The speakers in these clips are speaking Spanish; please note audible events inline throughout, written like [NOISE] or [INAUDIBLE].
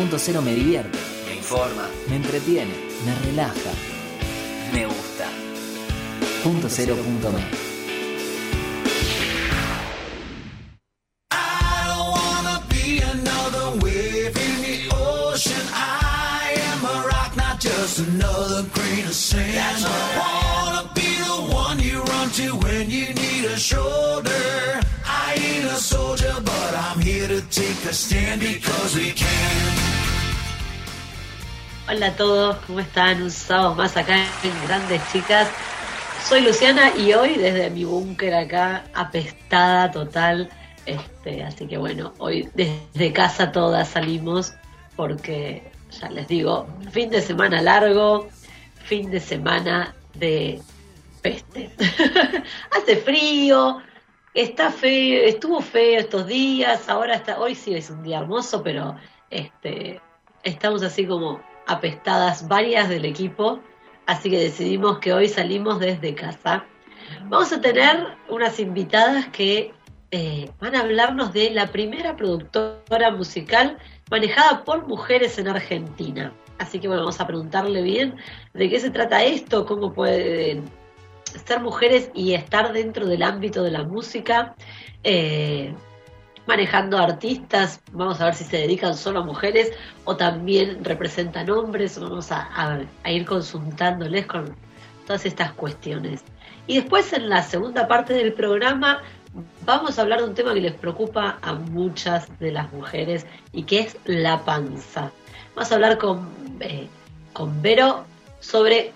Punto cero me divierte, me informa, me entretiene, me relaja, me gusta. Punto cero punto me. I don't wanna be another wave in the ocean. I am a rock, not just another grain of sand. I wanna be the one you run to when you need a shoulder. I ain't a soldier, but I'm here to take a stand because we can. Hola a todos, ¿cómo están? Un sábado más acá en Grandes Chicas. Soy Luciana y hoy desde mi búnker acá, apestada total. Este, así que bueno, hoy desde casa todas salimos porque, ya les digo, fin de semana largo, fin de semana de peste. [LAUGHS] Hace frío, está feo, estuvo feo estos días, ahora está, hoy sí es un día hermoso, pero este, estamos así como apestadas varias del equipo, así que decidimos que hoy salimos desde casa. Vamos a tener unas invitadas que eh, van a hablarnos de la primera productora musical manejada por mujeres en Argentina. Así que bueno, vamos a preguntarle bien de qué se trata esto, cómo pueden ser mujeres y estar dentro del ámbito de la música. Eh, manejando artistas, vamos a ver si se dedican solo a mujeres o también representan hombres, vamos a, ir consultándoles con todas estas cuestiones. Y después en la segunda parte del programa vamos a hablar de un tema que les preocupa a muchas de las mujeres y que es la panza. Vamos a hablar con, eh, con Vero sobre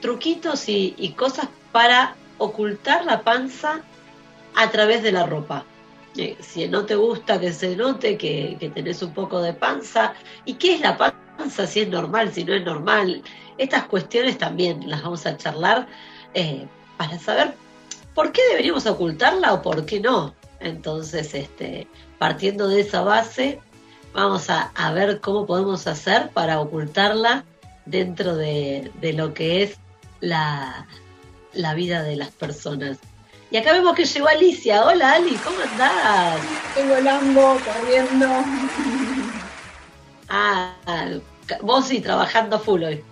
truquitos y cosas para ocultar la panza a través de la ropa. Si no te gusta que se note que, que tenés un poco de panza, ¿y qué es la panza? Si es normal, si no es normal. Estas cuestiones también las vamos a charlar eh, para saber por qué deberíamos ocultarla o por qué no. Entonces, este, partiendo de esa base, vamos a, a ver cómo podemos hacer para ocultarla dentro de, de lo que es la, la vida de las personas. Y acá vemos que llegó Alicia. Hola Ali, ¿cómo andás? Estoy volando, corriendo. Ah, vos sí, trabajando full hoy.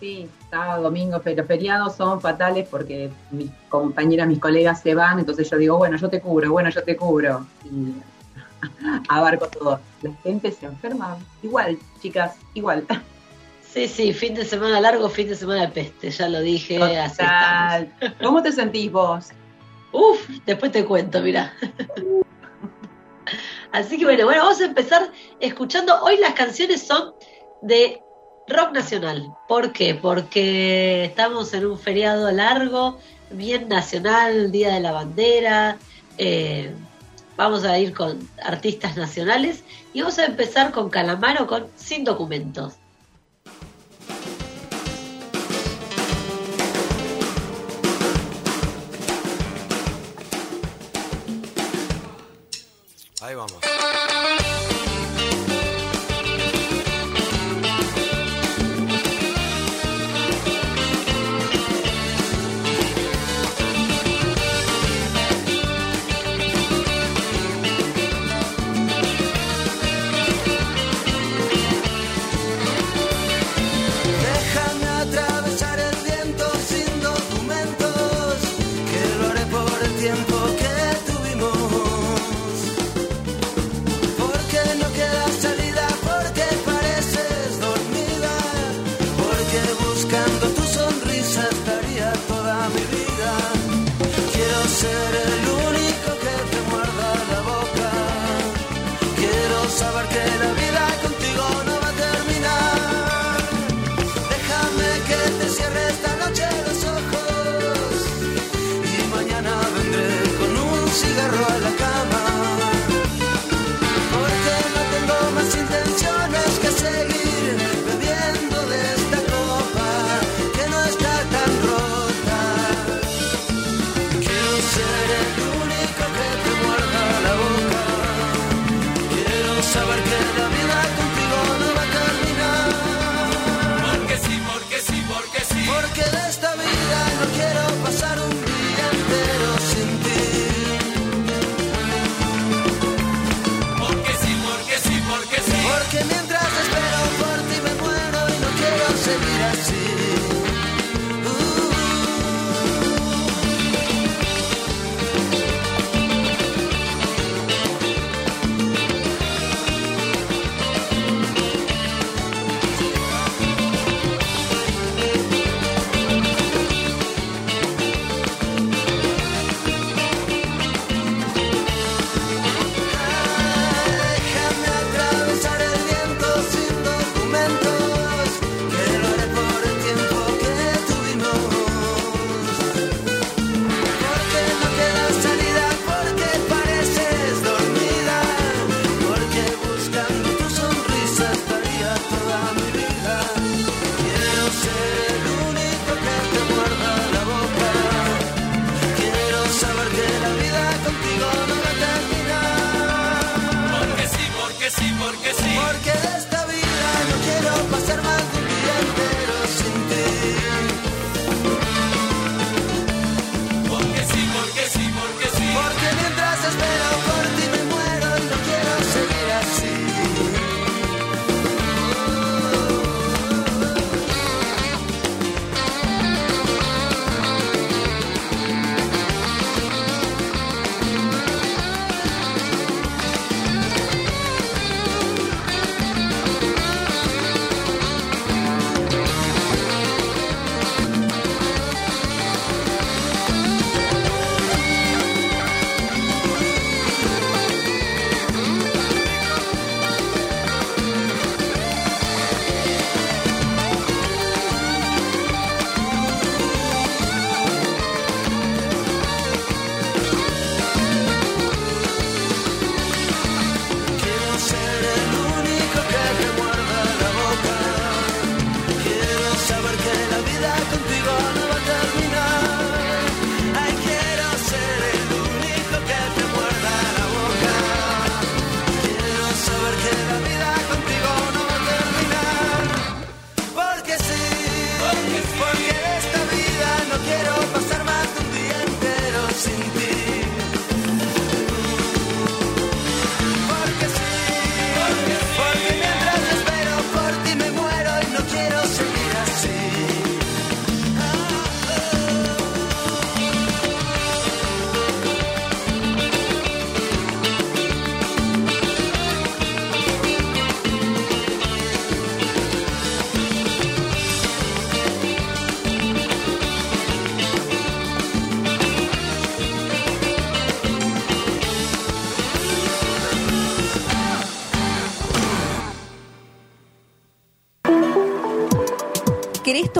Sí, sábado, domingo, pero feriados son fatales porque mis compañeras, mis colegas se van, entonces yo digo, bueno, yo te cubro, bueno, yo te cubro. Y [LAUGHS] abarco todo. La gente se enferma. Igual, chicas, igual. Sí, sí, fin de semana largo, fin de semana de peste, ya lo dije, así. Total. ¿Cómo te sentís vos? Uf, después te cuento, mira. Así que bueno, bueno, vamos a empezar escuchando. Hoy las canciones son de rock nacional. ¿Por qué? Porque estamos en un feriado largo, bien nacional, Día de la Bandera. eh, vamos a ir con artistas nacionales y vamos a empezar con Calamaro con Sin Documentos. Ahí vamos. Déjame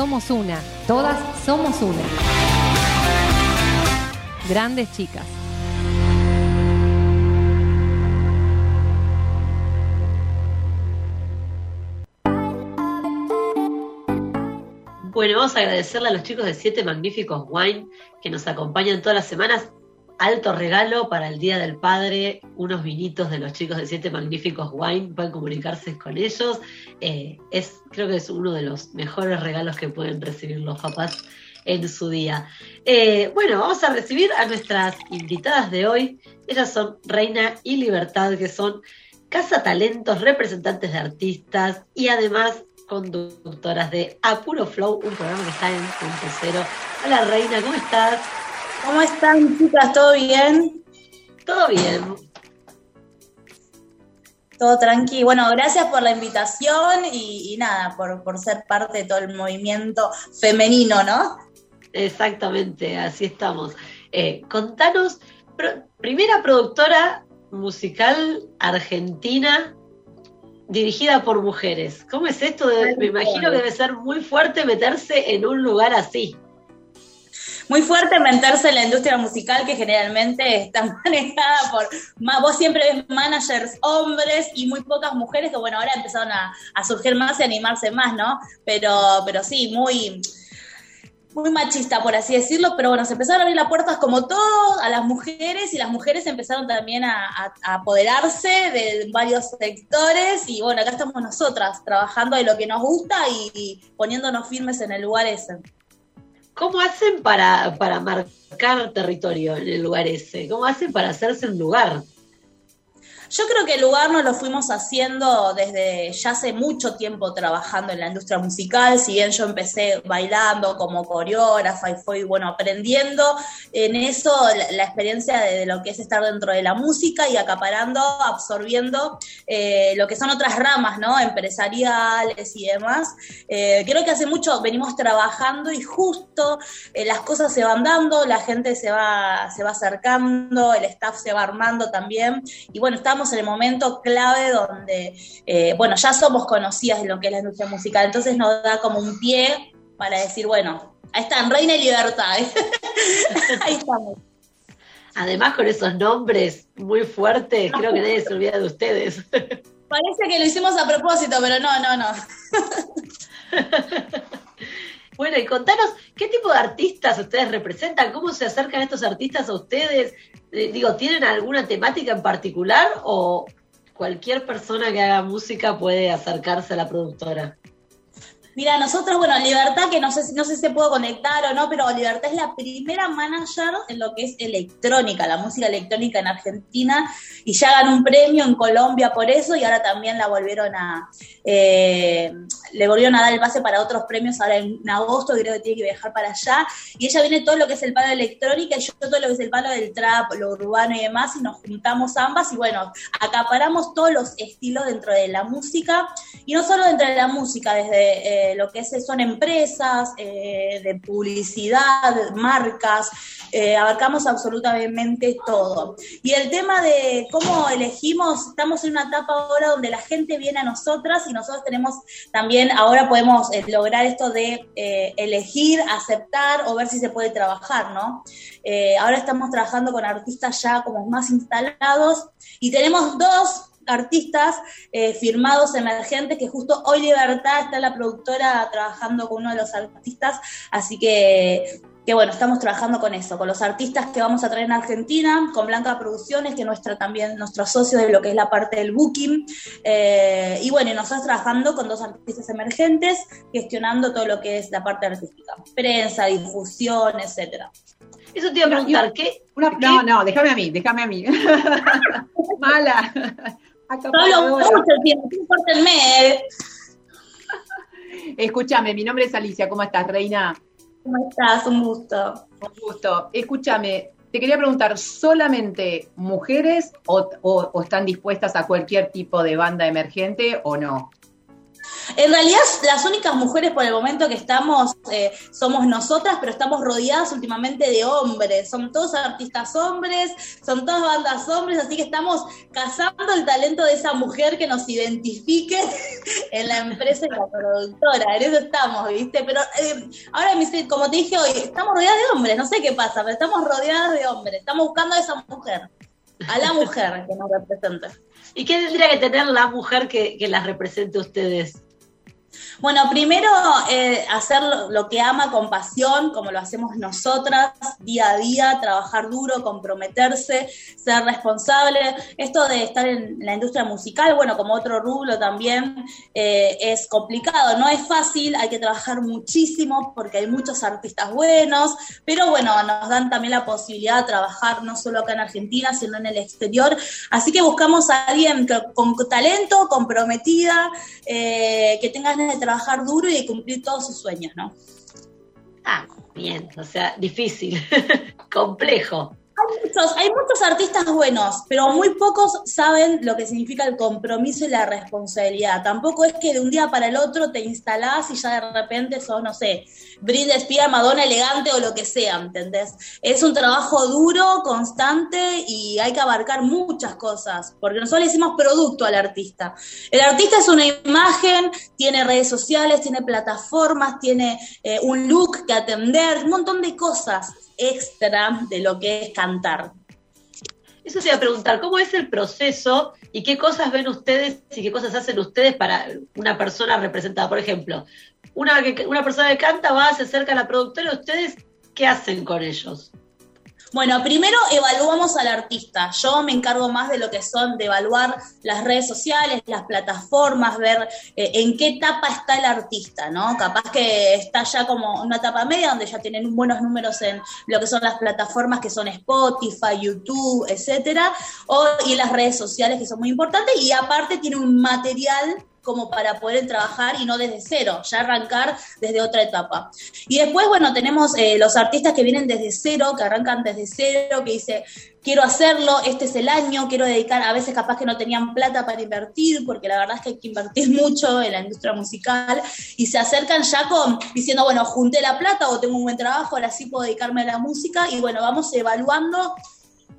Somos una, todas somos una. Grandes chicas. Bueno, vamos a agradecerle a los chicos de Siete Magníficos Wine que nos acompañan todas las semanas. Alto regalo para el Día del Padre, unos vinitos de los chicos de Siete Magníficos Wine, pueden comunicarse con ellos. Eh, es, creo que es uno de los mejores regalos que pueden recibir los papás en su día. Eh, bueno, vamos a recibir a nuestras invitadas de hoy. Ellas son Reina y Libertad, que son casa talentos, representantes de artistas y además conductoras de Apuro Flow, un programa que está en punto cero. Hola Reina, ¿cómo estás? ¿Cómo están, chicas? ¿Todo bien? Todo bien. Todo tranqui. Bueno, gracias por la invitación y, y nada, por, por, ser parte de todo el movimiento femenino, ¿no? Exactamente, así estamos. Eh, contanos, pro, primera productora musical argentina dirigida por mujeres. ¿Cómo es esto? De, me imagino que debe ser muy fuerte meterse en un lugar así. Muy fuerte meterse en la industria musical que generalmente está [LAUGHS] manejada por, vos siempre ves managers hombres y muy pocas mujeres que bueno, ahora empezaron a, surgir más y animarse más, ¿no? Pero, pero sí, muy, muy machista, por así decirlo, pero bueno, se empezaron a abrir las puertas como todo a las mujeres y las mujeres empezaron también a, apoderarse de varios sectores y bueno, acá estamos nosotras trabajando de lo que nos gusta y poniéndonos firmes en el lugar ese. ¿Cómo hacen para, para marcar territorio en el lugar ese? ¿Cómo hacen para hacerse un lugar? Yo creo que el lugar nos lo fuimos haciendo desde ya hace mucho tiempo trabajando en la industria musical, si bien yo empecé bailando como coreógrafa y fui, bueno, aprendiendo en eso la, experiencia de, lo que es estar dentro de la música y acaparando, absorbiendo eh, lo que son otras ramas, ¿no? Empresariales y demás. Eh, creo que hace mucho venimos trabajando y justo eh, las cosas se van dando, la gente se va, se va acercando, el staff se va armando también. Y bueno, estamos en el momento clave donde, eh, bueno, ya somos conocidas de lo que es la industria musical, entonces nos da como un pie para decir, bueno, ahí están, Reina y Libertad. [LAUGHS] ahí estamos. Además, con esos nombres muy fuertes, creo que nadie se olvida de ustedes. [LAUGHS] Parece que lo hicimos a propósito, pero no, no, no. [LAUGHS] Bueno, y contanos, ¿qué tipo de artistas ustedes representan? ¿Cómo se acercan estos artistas a ustedes? Eh, digo, ¿tienen alguna temática en particular o cualquier persona que haga música puede acercarse a la productora? Mira, nosotros, bueno, Libertad, que no sé, no sé si se puede conectar o no, pero Libertad es la primera manager en lo que es electrónica, la música electrónica en Argentina, y ya ganó un premio en Colombia por eso, y ahora también la volvieron a, eh, le volvieron a dar el base para otros premios ahora en, agosto, creo que tiene que viajar para allá, y ella viene todo lo que es el palo de electrónica, y yo todo lo que es el palo del trap, lo urbano y demás, y nos juntamos ambas, y bueno, acaparamos todos los estilos dentro de la música, y no solo dentro de la música, desde... Eh, lo que son empresas, eh, de publicidad, marcas, eh, abarcamos absolutamente todo. Y el tema de cómo elegimos, estamos en una etapa ahora donde la gente viene a nosotras y nosotros tenemos también, ahora podemos eh, lograr esto de elegir, aceptar o ver si se puede trabajar, ¿no? ahora estamos trabajando con artistas ya como más instalados y tenemos dos artistas eh, firmados emergentes, que justo hoy Libertad está la productora trabajando con uno de los artistas, así que, que bueno, estamos trabajando con eso, con los artistas que vamos a traer en Argentina, con Blanca Producciones, que nuestra también nuestro socio de lo que es la parte del booking, eh, y bueno, y nosotros trabajando con dos artistas emergentes, gestionando todo lo que es la parte artística, prensa, difusión, etcétera. Eso te iba a preguntar, ¿qué? no, no, déjame a mí, déjame a mí. [LAUGHS] Mala. Solo mucho tiempo, [LAUGHS] Escúchame, mi nombre es Alicia, ¿cómo estás, Reina? ¿Cómo estás? Un gusto. Un gusto. Escúchame, te quería preguntar, ¿solamente mujeres o están dispuestas a cualquier tipo de banda emergente o no? En realidad, las únicas mujeres por el momento que estamos eh, somos nosotras, pero estamos rodeadas últimamente de hombres. Son todos artistas hombres, son todas bandas hombres, así que estamos cazando el talento de esa mujer que nos identifique [LAUGHS] en la empresa y la productora. En eso estamos, ¿viste? Pero eh, ahora, como te dije hoy, estamos rodeadas de hombres, no sé qué pasa, pero estamos rodeadas de hombres. Estamos buscando a esa mujer, a la mujer que nos representa. ¿Y qué tendría que tener la mujer que, que las represente a ustedes? Bueno, primero eh, hacer lo, que ama con pasión, como lo hacemos nosotras, día a día, trabajar duro, comprometerse, ser responsable. Esto de estar en la industria musical, bueno, como otro rublo también, eh, es complicado, no es fácil, hay que trabajar muchísimo porque hay muchos artistas buenos, pero bueno, nos dan también la posibilidad de trabajar no solo acá en Argentina, sino en el exterior. Así que buscamos a alguien con talento, comprometida, eh, que tenga de trabajar duro y de cumplir todos sus sueños, ¿no? Ah, bien, o sea, difícil, [LAUGHS] complejo. Hay muchos, artistas buenos, pero muy pocos saben lo que significa el compromiso y la responsabilidad. Tampoco es que de un día para el otro te instalás y ya de repente sos, no sé, Britney Spears, Madonna elegante o lo que sea, ¿entendés? Es un trabajo duro, constante y hay que abarcar muchas cosas, porque nosotros le decimos producto al artista. El artista es una imagen, tiene redes sociales, tiene plataformas, tiene eh, un look que atender, un montón de cosas extra de lo que es cantar. Eso se iba a preguntar, ¿cómo es el proceso y qué cosas ven ustedes y qué cosas hacen ustedes para una persona representada? Por ejemplo, una, una persona que canta va, se acerca a la productora, ¿ustedes qué hacen con ellos? Bueno, primero evaluamos al artista. Yo me encargo más de lo que son de evaluar las redes sociales, las plataformas, ver eh, en qué etapa está el artista, ¿no? Capaz que está ya como una etapa media donde ya tienen buenos números en lo que son las plataformas que son Spotify, YouTube, etcétera, o y las redes sociales que son muy importantes y aparte tiene un material como para poder trabajar y no desde cero, ya arrancar desde otra etapa. Y después, bueno, tenemos eh, los artistas que vienen desde cero, que arrancan desde cero, que dice, quiero hacerlo, este es el año, quiero dedicar, a veces capaz que no tenían plata para invertir, porque la verdad es que hay que invertir [LAUGHS] mucho en la industria musical, y se acercan ya con diciendo, bueno, junté la plata o tengo un buen trabajo, ahora sí puedo dedicarme a la música, y bueno, vamos evaluando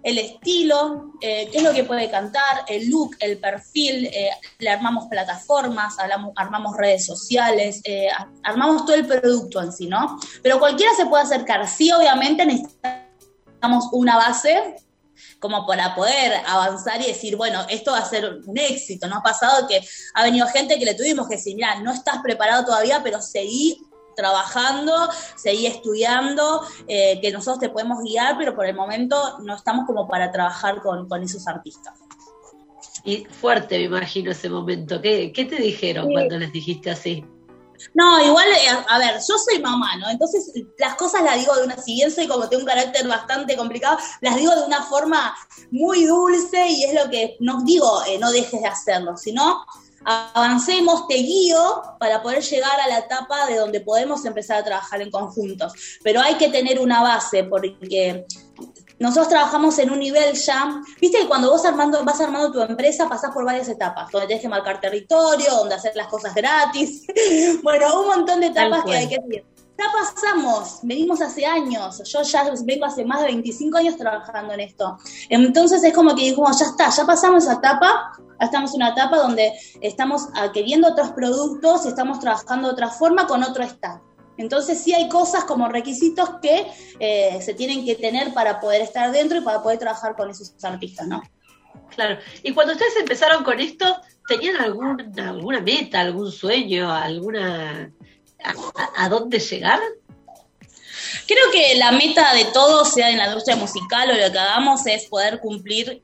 el estilo, eh, qué es lo que puede cantar, el look, el perfil, eh, le armamos plataformas, armamos redes sociales, eh, armamos todo el producto en sí, ¿no? Pero cualquiera se puede acercar. Sí, obviamente necesitamos una base como para poder avanzar y decir, bueno, esto va a ser un éxito. ¿No ha pasado que ha venido gente que le tuvimos que decir, mira, no estás preparado todavía, pero seguí trabajando, seguí estudiando, eh, que nosotros te podemos guiar, pero por el momento no estamos como para trabajar con, esos artistas. Y fuerte, me imagino, ese momento. ¿Qué, qué te dijeron cuando les dijiste así? No, igual, eh, a ver, yo soy mamá, ¿no? Entonces las cosas las digo de una, si bien soy como tengo un carácter bastante complicado, las digo de una forma muy dulce y es lo que nos digo, eh, no dejes de hacerlo, sino avancemos, te guío para poder llegar a la etapa de donde podemos empezar a trabajar en conjuntos. Pero hay que tener una base porque nosotros trabajamos en un nivel ya, viste que cuando vos armando, vas armando tu empresa pasás por varias etapas, donde tienes que marcar territorio, donde hacer las cosas gratis, [LAUGHS] bueno, un montón de etapas que hay que. Ya pasamos, venimos hace años, yo ya vengo hace más de 25 años trabajando en esto. Entonces es como que dijimos, ya está, ya pasamos esa etapa, estamos en una etapa donde estamos adquiriendo otros productos, estamos trabajando de otra forma con otro staff. Entonces sí hay cosas como requisitos que eh, se tienen que tener para poder estar dentro y para poder trabajar con esos artistas, ¿no? Claro. Y cuando ustedes empezaron con esto, ¿tenían algún, alguna meta, algún sueño, alguna a, dónde llegar? Creo que la meta de todos, sea en la industria musical o lo que hagamos, es poder cumplir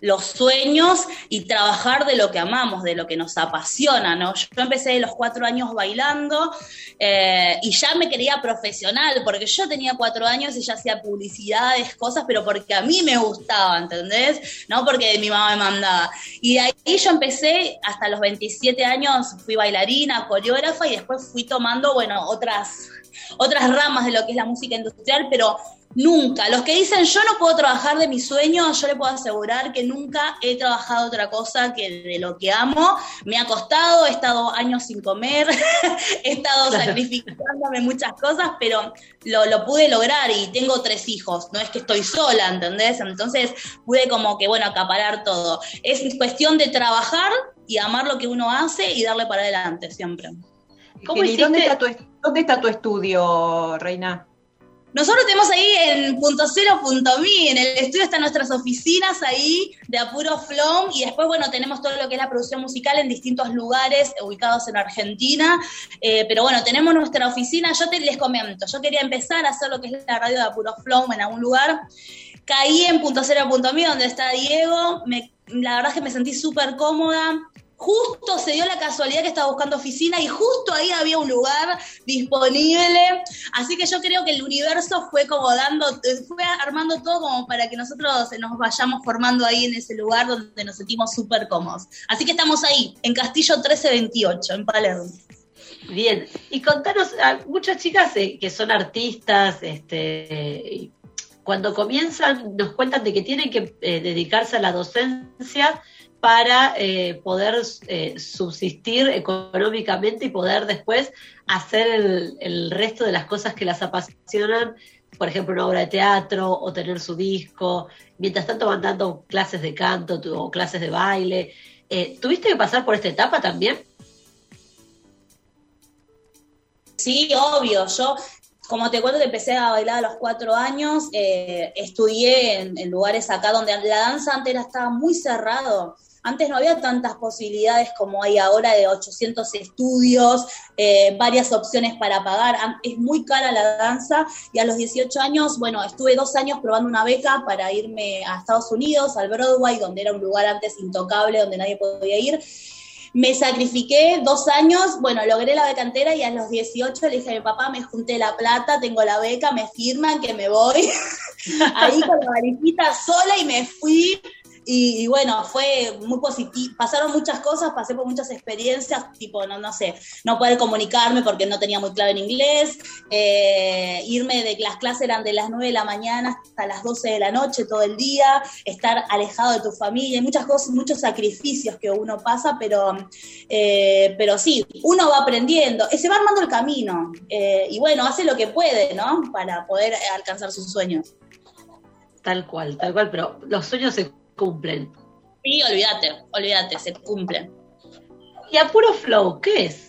los sueños y trabajar de lo que amamos, de lo que nos apasiona, ¿no? Yo empecé de los cuatro años bailando eh, y ya me quería profesional, porque yo tenía cuatro años y ya hacía publicidades, cosas, pero porque a mí me gustaba, ¿entendés? No porque mi mamá me mandaba. Y de ahí yo empecé, hasta los 27 años fui bailarina, coreógrafa y después fui tomando, bueno, otras otras ramas de lo que es la música industrial, pero Nunca. Los que dicen yo no puedo trabajar de mis sueños, yo le puedo asegurar que nunca he trabajado otra cosa que de lo que amo. Me ha costado, he estado años sin comer, [LAUGHS] he estado sacrificándome muchas cosas, pero lo, lo, pude lograr y tengo tres hijos. No es que estoy sola, ¿entendés? Entonces pude como que, bueno, acaparar todo. Es cuestión de trabajar y amar lo que uno hace y darle para adelante siempre. ¿Cómo ¿Dónde, está tu, ¿Dónde está tu estudio, Reina? Nosotros tenemos ahí en punto cero en el estudio están nuestras oficinas ahí de Apuro Flom. Y después, bueno, tenemos todo lo que es la producción musical en distintos lugares ubicados en Argentina, eh, pero bueno, tenemos nuestra oficina, yo te les comento, yo quería empezar a hacer lo que es la radio de Apuro Flom en algún lugar, caí en punto cero punto mi donde está Diego, la verdad es que me sentí súper cómoda, justo se dio la casualidad que estaba buscando oficina y justo ahí había un lugar disponible. Así que yo creo que el universo fue como dando, fue armando todo como para que nosotros nos vayamos formando ahí en ese lugar donde nos sentimos súper cómodos. Así que estamos ahí, en Castillo 1328, en Palermo. Bien, y contanos, muchas chicas eh, que son artistas, este, cuando comienzan nos cuentan de que tienen que eh, dedicarse a la docencia para eh, poder eh, subsistir económicamente y poder después hacer el, resto de las cosas que las apasionan, por ejemplo, una obra de teatro o tener su disco. Mientras tanto van dando clases de canto o clases de baile. Eh, ¿Tuviste que pasar por esta etapa también? Sí, obvio. Yo como te cuento, empecé a bailar a los cuatro años, estudié en, en, lugares acá donde la danza antes estaba muy cerrado Antes no había tantas posibilidades como hay ahora de 800 estudios, eh, varias opciones para pagar. Es muy cara la danza y a los 18 años, bueno, estuve dos años probando una beca para irme a Estados Unidos, al Broadway, donde era un lugar antes intocable, donde nadie podía ir. Me sacrifiqué dos años, bueno, logré la beca entera y a los 18 le dije a mi papá, me junté la plata, tengo la beca, me firman que me voy. [LAUGHS] Ahí con la valijita sola y me fui y, bueno, fue muy positivo, pasaron muchas cosas, pasé por muchas experiencias, tipo, no, no sé, no poder comunicarme porque no tenía muy claro en inglés, eh, irme de las clases eran de las 9 de la mañana hasta las 12 de la noche todo el día, estar alejado de tu familia, hay muchas cosas, muchos sacrificios que uno pasa, pero, eh, pero sí, uno va aprendiendo, se va armando el camino eh, y bueno, hace lo que puede, ¿no? Para poder alcanzar sus sueños. Tal cual, tal cual, pero los sueños se cumplen. Sí, olvídate, olvídate, se cumplen. ¿Y Apuro Flow qué es?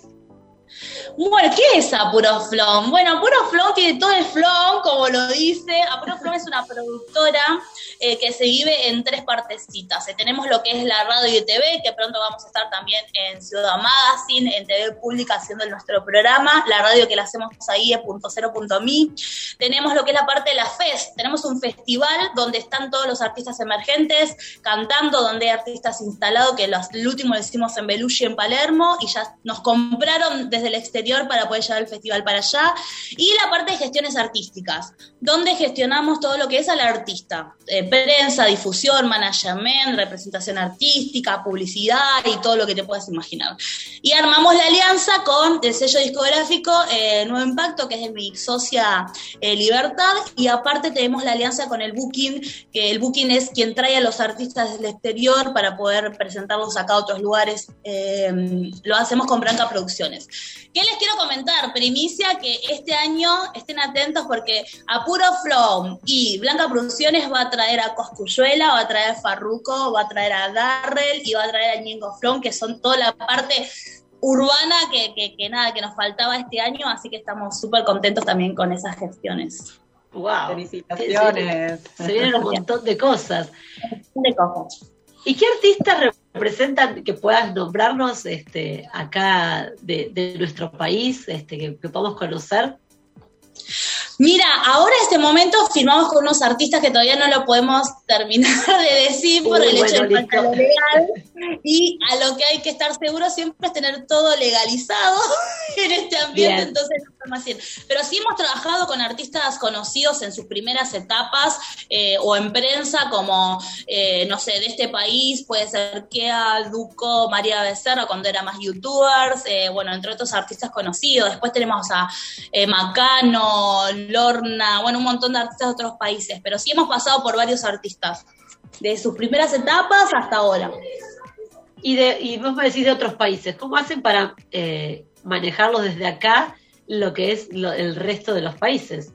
Bueno, ¿qué es Apuro Flow? Bueno, Apuro Flow tiene todo el flow, como lo dice. Apuro Flow es una productora eh, que se vive en tres partecitas. Eh, tenemos lo que es la radio y TV, que pronto vamos a estar también en Ciudad Magazine, en TV Pública haciendo nuestro programa. La radio que la hacemos ahí es punto cero punto mi. Tenemos lo que es la parte de la FES. Tenemos un festival donde están todos los artistas emergentes cantando, donde hay artistas instalados, que los, el último lo hicimos en Belushi, en Palermo, y ya nos compraron desde el exterior para poder llevar el festival para allá. Y la parte de gestiones artísticas, donde gestionamos todo lo que es al artista. Eh, prensa, difusión, management, representación artística, publicidad y todo lo que te puedas imaginar. Y armamos la alianza con el sello discográfico eh, Nuevo Impacto, que es de mi socia eh, Libertad, y aparte tenemos la alianza con el Booking, que el Booking es quien trae a los artistas del exterior para poder presentarlos acá a otros lugares. Lo hacemos con Branca Producciones. ¿Qué les quiero comentar? Primicia que este año estén atentos porque Apuro Flow y Blanca Producciones va a traer a Coscuyuela, va a traer a Farruco, va a traer a Darrell y va a traer a Ñengo Flon, que son toda la parte urbana que, que, nada, que nos faltaba este año, así que estamos súper contentos también con esas gestiones. ¡Wow! Felicitaciones. Se, vienen un montón de cosas. De cosas. ¿Y qué artistas representan que puedas nombrarnos este, acá de, nuestro país, este, que, que podamos conocer? Mira, ahora en este momento firmamos con unos artistas que todavía no lo podemos [LAUGHS] terminar de decir por el hecho de lo legal. Y a lo que hay que estar seguro siempre es tener todo legalizado [LAUGHS] en este ambiente, entonces no podemos decir. Pero sí hemos trabajado con artistas conocidos en sus primeras etapas eh, o en prensa, como, eh, no sé, de este país, puede ser Kea, Duco, María Becerra, cuando era más youtubers, eh, bueno, entre otros artistas conocidos. Después tenemos a Macano, Lorna, bueno, un montón de artistas de otros países, pero sí hemos pasado por varios artistas, de sus primeras etapas hasta ahora. Y, de, y vos me decís de otros países, ¿cómo hacen para eh, manejarlos desde acá lo que es el resto de los países?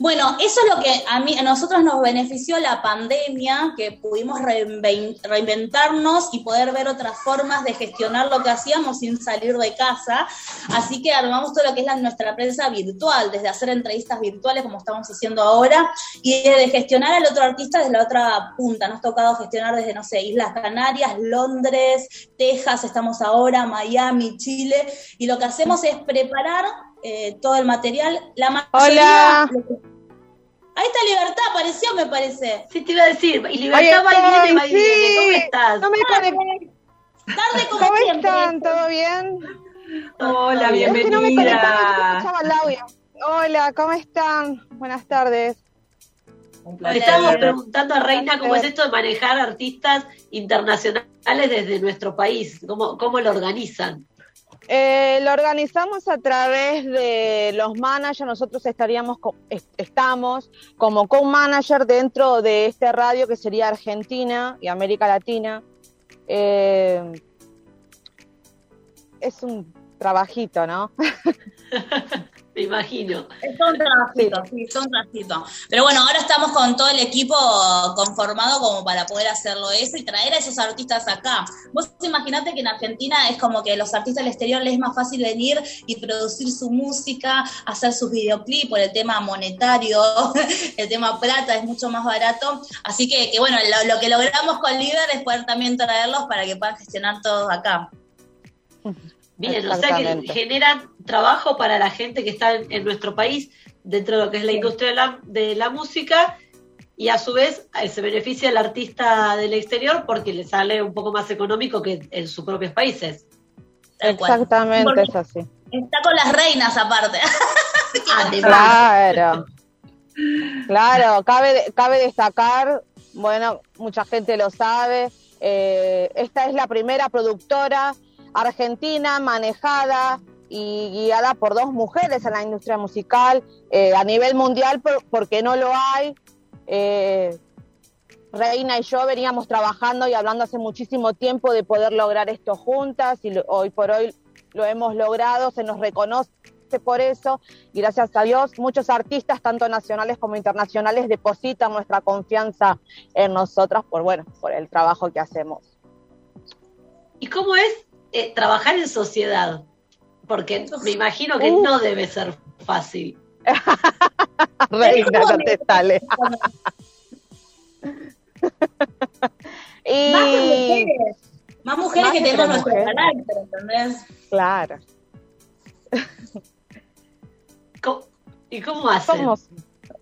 Bueno, eso es lo que a mí, a nosotros nos benefició la pandemia, que pudimos reinventarnos y poder ver otras formas de gestionar lo que hacíamos sin salir de casa. Así que armamos todo lo que es nuestra prensa virtual, desde hacer entrevistas virtuales como estamos haciendo ahora, y de gestionar al otro artista desde la otra punta. Nos ha tocado gestionar desde, no sé, Islas Canarias, Londres, Texas, estamos ahora, Miami, Chile, y lo que hacemos es preparar eh, todo el material. La mayoría, Hola. Ahí está Libertad, apareció, me parece. Sí, te iba a decir. Y Libertad va y viene, va y viene. ¿Cómo estás? No me Tarde como ¿Cómo siempre. están? ¿Todo bien? Hola, bienvenida. Es que no me conectaba, no escuchaba el audio. Hola, ¿cómo están? Buenas tardes. Le estábamos preguntando a Reina cómo es esto de manejar artistas internacionales desde nuestro país, cómo, cómo lo organizan. Eh, lo organizamos a través de los managers. Nosotros estaríamos, estamos como co-manager dentro de este radio que sería Argentina y América Latina. Eh, es un trabajito, ¿no? [LAUGHS] Me imagino. Es un trabajito, sí, es un trabajito. Pero bueno, ahora estamos con todo el equipo conformado como para poder hacerlo eso y traer a esos artistas acá. Vos imaginate que en Argentina es como que a los artistas del exterior les es más fácil venir y producir su música, hacer sus videoclips por el tema monetario, [LAUGHS] el tema plata es mucho más barato. Así que, que bueno, lo, lo que logramos con Líder es poder también traerlos para que puedan gestionar todos acá. Bien, o sea que generan trabajo para la gente que está en, en nuestro país dentro de lo que es la industria de la, de la música y a su vez eh, se beneficia el artista del exterior porque le sale un poco más económico que en sus propios países. Exactamente, Porque es así. Está con las reinas aparte. [LAUGHS] Claro. Claro, cabe, cabe destacar, bueno, mucha gente lo sabe, eh, esta es la primera productora argentina manejada y guiada por dos mujeres en la industria musical eh, a nivel mundial, por- porque no lo hay. Eh, Reina y yo veníamos trabajando y hablando hace muchísimo tiempo de poder lograr esto juntas y hoy por hoy lo hemos logrado, se nos reconoce por eso y gracias a Dios muchos artistas, tanto nacionales como internacionales, depositan nuestra confianza en nosotras por, bueno, por el trabajo que hacemos. ¿Y cómo es eh, trabajar en sociedad? Porque me imagino que no debe ser fácil. Reina, ¿Cómo contestale. y Más mujeres. Más mujeres Más que tenemos nuestro carácter, ¿entendés? claro, ¿Cómo- ¿Y cómo hacen? somos,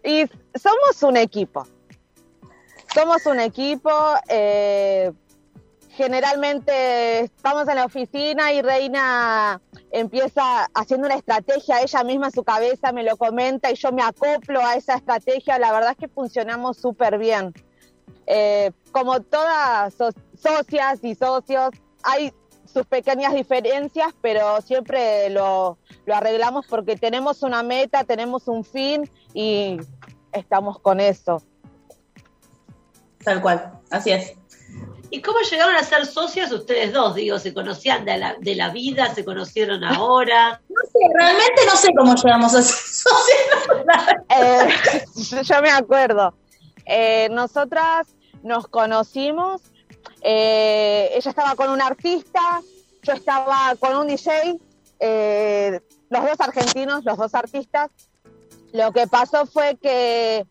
y somos un equipo. Somos un equipo. eh, generalmente estamos en la oficina y Reina empieza haciendo una estrategia ella misma su cabeza, me lo comenta y yo me acoplo a esa estrategia. La verdad es que funcionamos súper bien. Eh, como todas so- socias y socios, hay sus pequeñas diferencias, pero siempre lo arreglamos porque tenemos una meta, tenemos un fin y estamos con eso. Tal cual, así es. ¿Y cómo llegaron a ser socias ustedes dos? Digo, ¿se conocían de la, de la vida? ¿Se conocieron ahora? No sé, realmente no sé cómo llegamos a ser socios. Eh, [LAUGHS] yo me acuerdo. Eh, nosotras nos conocimos. eh, ella estaba con un artista, yo estaba con un DJ, eh, los dos argentinos, los dos artistas. Lo que pasó fue que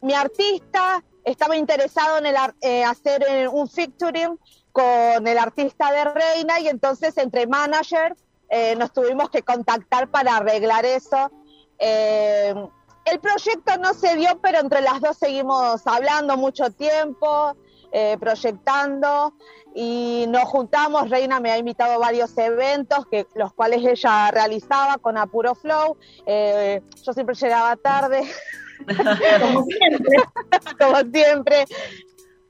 mi artista estaba interesado en el eh, hacer eh, un featuring con el artista de Reina y entonces entre manager eh, nos tuvimos que contactar para arreglar eso. Eh, el proyecto no se dio, pero entre las dos seguimos hablando mucho tiempo, eh, proyectando y nos juntamos. Reina me ha invitado a varios eventos, que, los cuales ella realizaba con Apuro Flow. Yo siempre llegaba tarde, [LAUGHS] Como siempre. como siempre.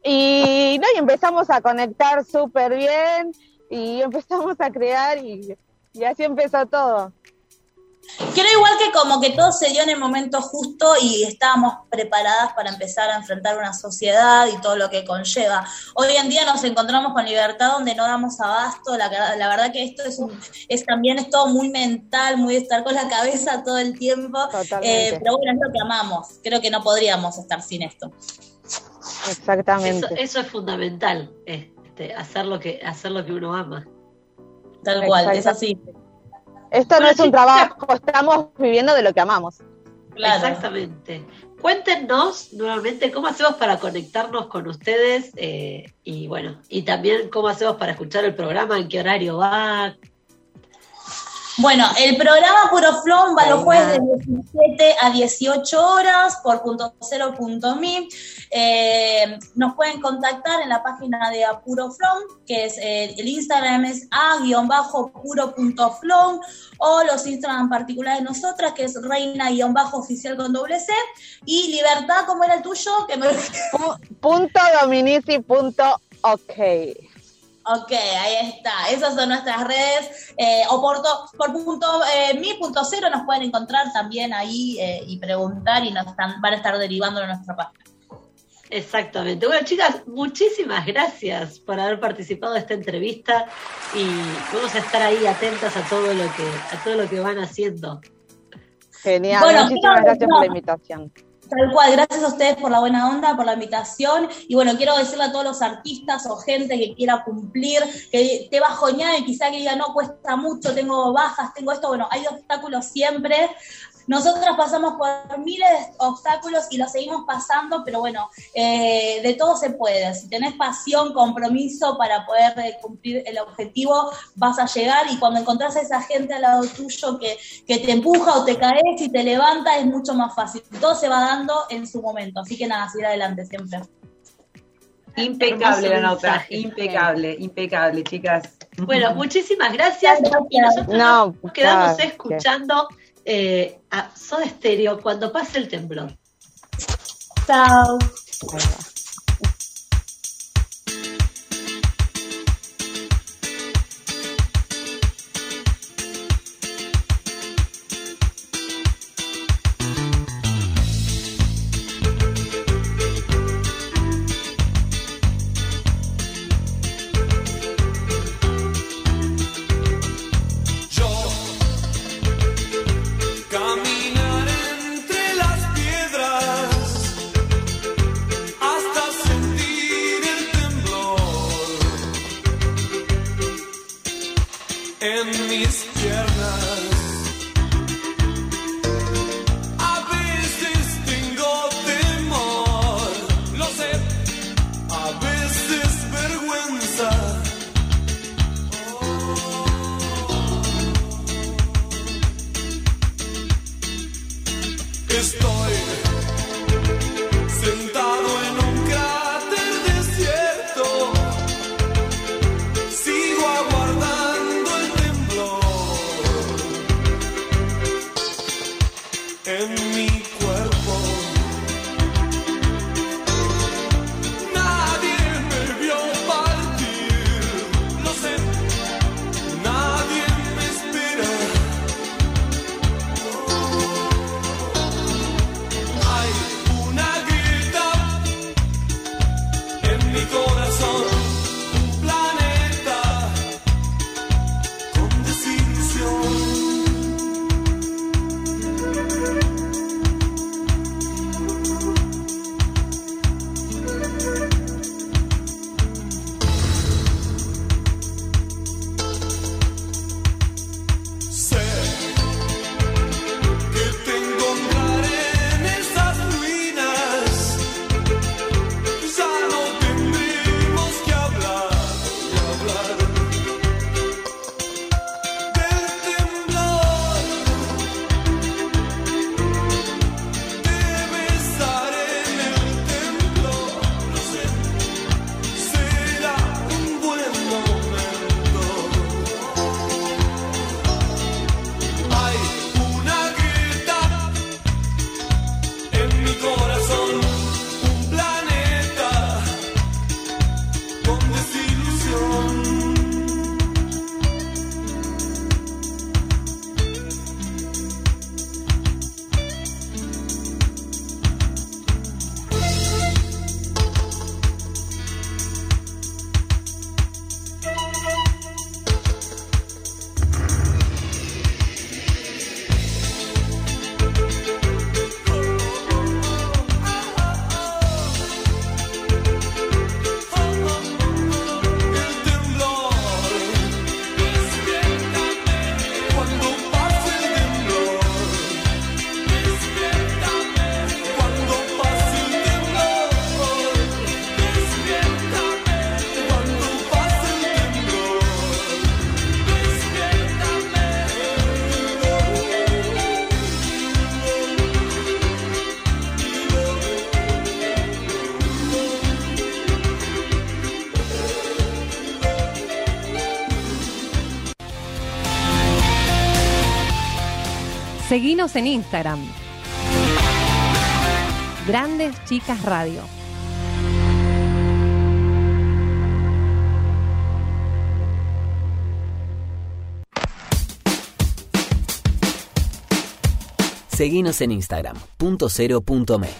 Y, no, y empezamos a conectar súper bien y empezamos a crear y, y así empezó todo. Creo igual que como que todo se dio en el momento justo y estábamos preparadas para empezar a enfrentar una sociedad y todo lo que conlleva. Hoy en día nos encontramos con libertad donde no damos abasto. La, la verdad que esto es, un, es también es todo muy mental, muy estar con la cabeza todo el tiempo. Totalmente. Eh, pero bueno, es lo que amamos. Creo que no podríamos estar sin esto. Exactamente. Eso, eso es fundamental, este, hacer, lo que, hacer lo que uno ama. Tal cual, es así. Esto no es un trabajo, estamos viviendo de lo que amamos. Claro. Exactamente. Cuéntenos nuevamente cómo hacemos para conectarnos con ustedes eh, y bueno, y también cómo hacemos para escuchar el programa, en qué horario va. Bueno, el programa Puro Flow va los jueves de Genial. 17 a 18 horas por punto cero punto me. Eh, nos pueden contactar en la página de Apuro Flow, que es eh, el Instagram es a-puro.flow o los Instagram particulares de nosotras, que es reina-oficial con doble C, y Libertad, ¿cómo era el tuyo? Que me... Pu- Punto dominici punto ok. Ok, ahí está. Esas son nuestras redes. Eh, o por, to- por punto, eh, mi punto cero nos pueden encontrar también ahí eh, y preguntar y nos están, van a estar derivando de nuestra página. Exactamente. Bueno, chicas, muchísimas gracias por haber participado de esta entrevista y vamos a estar ahí atentas a todo lo que, a todo lo que van haciendo. Genial, Bueno, muchísimas gracias por la invitación. Tal cual, gracias a ustedes por la buena onda, por la invitación. Y bueno, quiero decirle a todos los artistas o gente que quiera cumplir, que esté bajoñada y quizá que diga, no, cuesta mucho, tengo bajas, tengo esto. Bueno, hay obstáculos siempre. Nosotras pasamos por miles de obstáculos y los seguimos pasando, pero bueno, eh, de todo se puede. Si tenés pasión, compromiso para poder eh, cumplir el objetivo, vas a llegar y cuando encontrás a esa gente al lado tuyo que, que te empuja o te caes y te levanta, es mucho más fácil. Todo se va dando en su momento, así que nada, seguir adelante siempre. Impecable la nota, impecable, impecable, chicas. Bueno, [LAUGHS] muchísimas gracias. Y nosotros No, nos quedamos gracias. escuchando eh, a Soda Stereo cuando pase el temblor. Chao. Seguinos en Instagram. Grandes Chicas Radio. Seguinos en Instagram, punto cero punto me.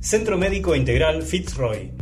Centro Médico Integral Fitzroy.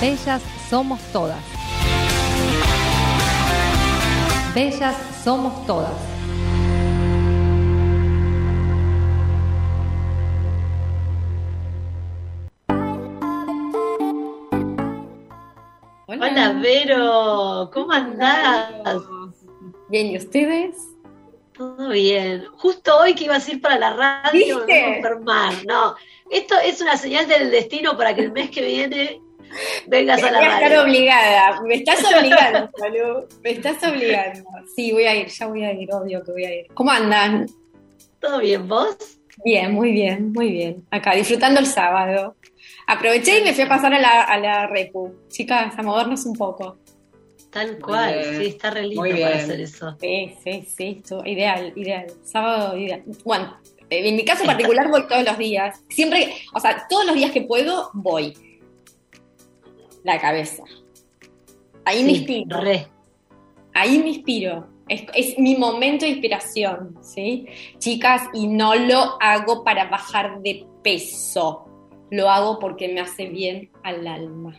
Bellas somos todas. Bellas somos todas. Hola, Vero, ¿cómo andás? Bien, ¿y ustedes? Todo bien. Justo hoy que ibas a ir para la radio me voy a enfermar. No, esto es una señal del destino para que el mes que viene vengas a la Voy a estar obligada. Me estás obligando, Salud. Me estás obligando. Sí, voy a ir, ya voy a ir, obvio que voy a ir. ¿Cómo andan? ¿Todo bien, vos? Bien, muy bien, muy bien. Acá, disfrutando el sábado. Aproveché y me fui a pasar a la, a la repu. Chicas, a movernos un poco. Tal cual, bien. sí, está re lindo para hacer eso. Sí, sí, sí, ideal, ideal. Sábado, ideal. Bueno, en mi caso particular voy todos los días. Siempre, o sea, todos los días que puedo, voy. La cabeza. Ahí me inspiro. re. Ahí me inspiro. Es, es mi momento de inspiración, ¿sí? Chicas, y no lo hago para bajar de peso. Lo hago porque me hace bien al alma.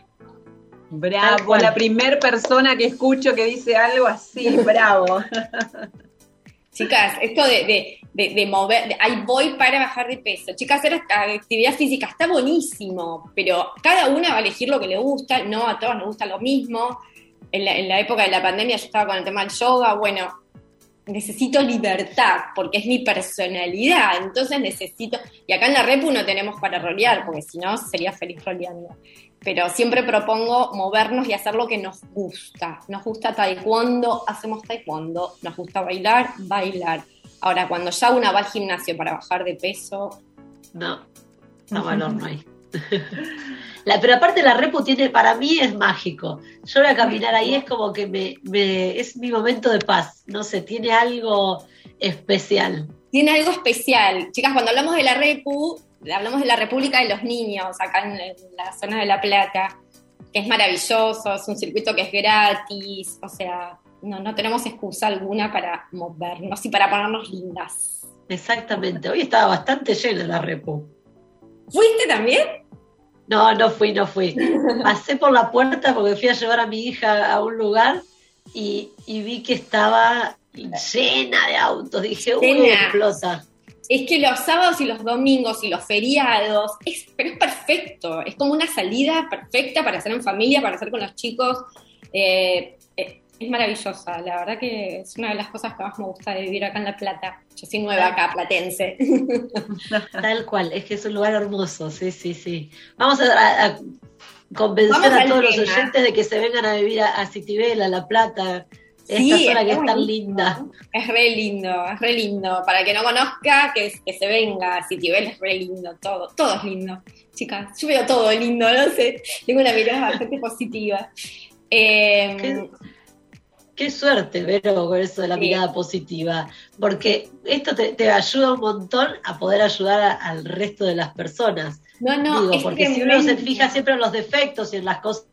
Bravo, la primer persona que escucho que dice algo así, bravo. [LAUGHS] Chicas, esto de, de, de, de mover, ahí voy para bajar de peso. Chicas, hacer actividad física está buenísimo, pero cada una va a elegir lo que le gusta, no a todas nos gusta lo mismo. En la, en la época de la pandemia yo estaba con el tema del yoga, bueno, necesito libertad, porque es mi personalidad, entonces necesito, y acá en la Repu no tenemos para rolear, porque si no sería feliz roleando. Pero siempre propongo movernos y hacer lo que nos gusta. Nos gusta taekwondo, hacemos taekwondo. Nos gusta bailar, bailar. Ahora, cuando ya una va al gimnasio para bajar de peso. No, no valor no hay. [LAUGHS] La, pero aparte la repu tiene, para mí es mágico. Yo ahora caminar ahí es como que me, me, es mi momento de paz. No sé, tiene algo especial. Tiene algo especial. Chicas, cuando hablamos de la Repu, hablamos de la República de los Niños, acá en, en la zona de La Plata, que es maravilloso, es un circuito que es gratis, o sea, no, no tenemos excusa alguna para movernos y para ponernos lindas. Exactamente. Hoy estaba bastante llena la repu. ¿Fuiste también? No, no fui, no fui. [LAUGHS] Pasé por la puerta porque fui a llevar a mi hija a un lugar y, y vi que estaba llena de autos. Dije, uy, Llena. explota. Es que los sábados y los domingos y los feriados, es, pero es perfecto, es como una salida perfecta para hacer en familia, para hacer con los chicos. Eh, eh, es maravillosa, la verdad que es una de las cosas que más me gusta de vivir acá en La Plata. Yo soy nueva acá, platense. [LAUGHS] Tal cual, es que es un lugar hermoso, sí, sí, sí. Vamos a, a convencer a todos los oyentes de que se vengan a vivir a, a Citibel, a La Plata, esta zona que es tan linda. Es re lindo, es re lindo. Para el que no conozca, que, que se venga. Citibel es re lindo, todo, todo es lindo. Chicas, yo veo todo lindo, no sé. Tengo una mirada bastante [LAUGHS] positiva. Eh, qué, qué, suerte, Vero, con eso de la sí. mirada positiva. Porque esto te, te, ayuda un montón a poder ayudar a, al resto de las personas. No, no, Digo, porque si uno se fija siempre en los defectos y en las cosas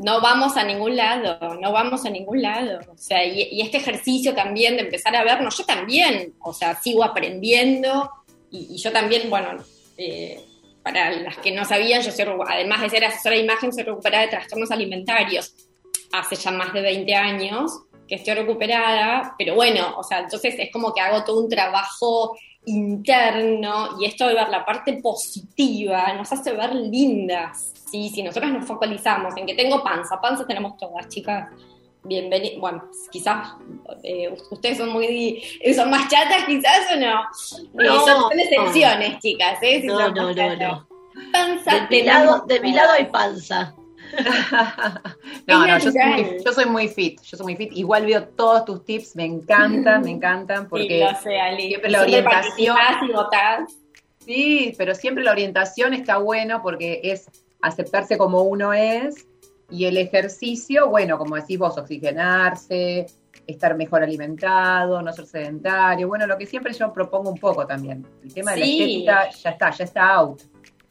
no vamos a ningún lado, no vamos a ningún lado. O sea, y, este ejercicio también de empezar a vernos, yo también, o sea, sigo aprendiendo y, y yo también, bueno, eh, para las que no sabían, yo soy, además de ser asesora de imagen, soy recuperada de trastornos alimentarios. Hace ya más de 20 años que estoy recuperada, pero bueno, o sea, entonces es como que hago todo un trabajo interno y esto de ver la parte positiva nos hace ver lindas. Sí, si nosotros nos focalizamos en que tengo panza, panza tenemos todas, chicas. Bienvenidas, bueno, quizás eh, ustedes son muy, son más chatas quizás o no. no eh, son, son, excepciones, chicas, ¿eh? Si no, no, no, no, Panza, de, mi lado, de mi lado hay panza. [LAUGHS] no, no, yo soy, muy, yo soy, muy, fit, yo soy muy fit. Igual veo todos tus tips, me encantan, me encantan, porque sí, sé, Ali. siempre la orientación. Sí, pero siempre la orientación está bueno porque es aceptarse como uno es y el ejercicio, bueno, como decís vos, oxigenarse, estar mejor alimentado, no ser sedentario, bueno, lo que siempre yo propongo un poco también. El tema de sí. la estética ya está, ya está out.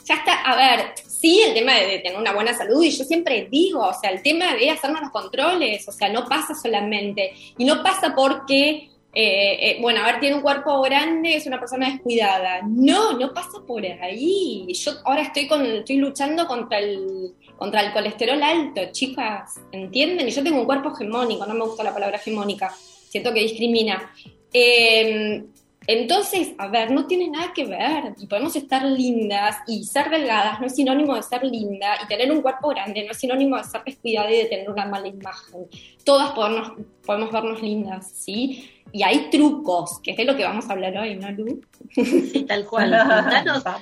Ya está, a ver, sí, el tema de, tener una buena salud, y yo siempre digo, o sea, el tema de hacernos los controles, o sea, no pasa solamente, y no pasa porque eh, eh, bueno, a ver, tiene un cuerpo grande, es una persona descuidada. No, no pasa por ahí. Yo ahora estoy con, estoy luchando contra el, contra el colesterol alto, chicas, ¿entienden? Y yo tengo un cuerpo hegemónico, no me gusta la palabra hegemónica, siento que discrimina. Eh, entonces, a ver, no tiene nada que ver. Y podemos estar lindas y ser delgadas no es sinónimo de ser linda y tener un cuerpo grande no es sinónimo de ser descuidada y de tener una mala imagen. Todas podemos, podemos vernos lindas, ¿sí? Y hay trucos, que es de lo que vamos a hablar hoy, ¿no, Lu? Sí, tal cual.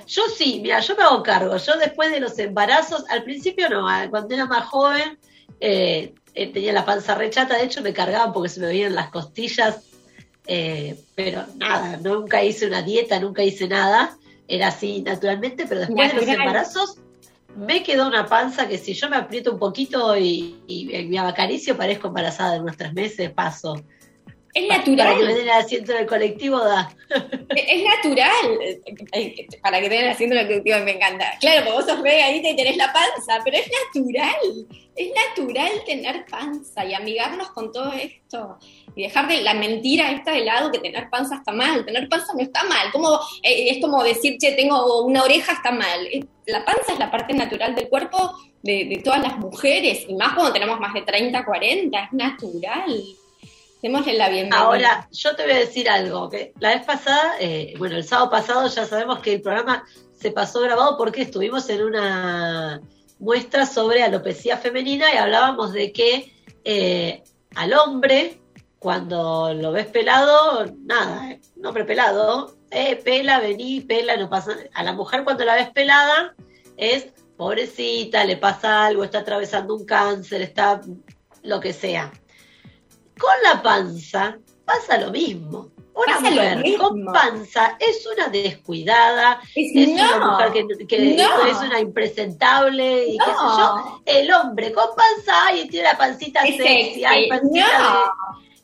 Yo sí, mira, yo me hago cargo. Yo después de los embarazos, al principio no, cuando era más joven, eh, tenía la panza rechata, de hecho me cargaban porque se me veían las costillas, eh, pero nada, nunca hice una dieta, nunca hice nada, era así naturalmente, pero después de los embarazos me quedó una panza que si yo me aprieto un poquito y, y, y me acaricio parezco embarazada de unos tres meses, paso. Es natural. Para que den el asiento del colectivo da. Es natural. Para que den el asiento del colectivo me encanta. Claro, porque vos sos regadita y tenés la panza, pero es natural. Es natural tener panza y amigarnos con todo esto. Y dejar de la mentira esta de lado que tener panza está mal. Tener panza no está mal. Como, eh, es como decir, che, tengo una oreja, está mal. La panza es la parte natural del cuerpo de, de todas las mujeres. Y más cuando tenemos más de 30, 40. Es natural. Démosle la bienvenida. Ahora, yo te voy a decir algo, que la vez pasada, eh, bueno, el sábado pasado ya sabemos que el programa se pasó grabado porque estuvimos en una muestra sobre alopecia femenina y hablábamos de que eh, al hombre, cuando lo ves pelado, nada, eh, hombre pelado, eh, pela, vení, pela, no pasa A la mujer cuando la ves pelada es pobrecita, le pasa algo, está atravesando un cáncer, está lo que sea. Con la panza pasa lo mismo. Una pasa mujer con panza es una descuidada, es, es no, una mujer que, que no. es una impresentable y no. qué sé yo. El hombre con panza, ay, tiene la pancita es sexy, pancita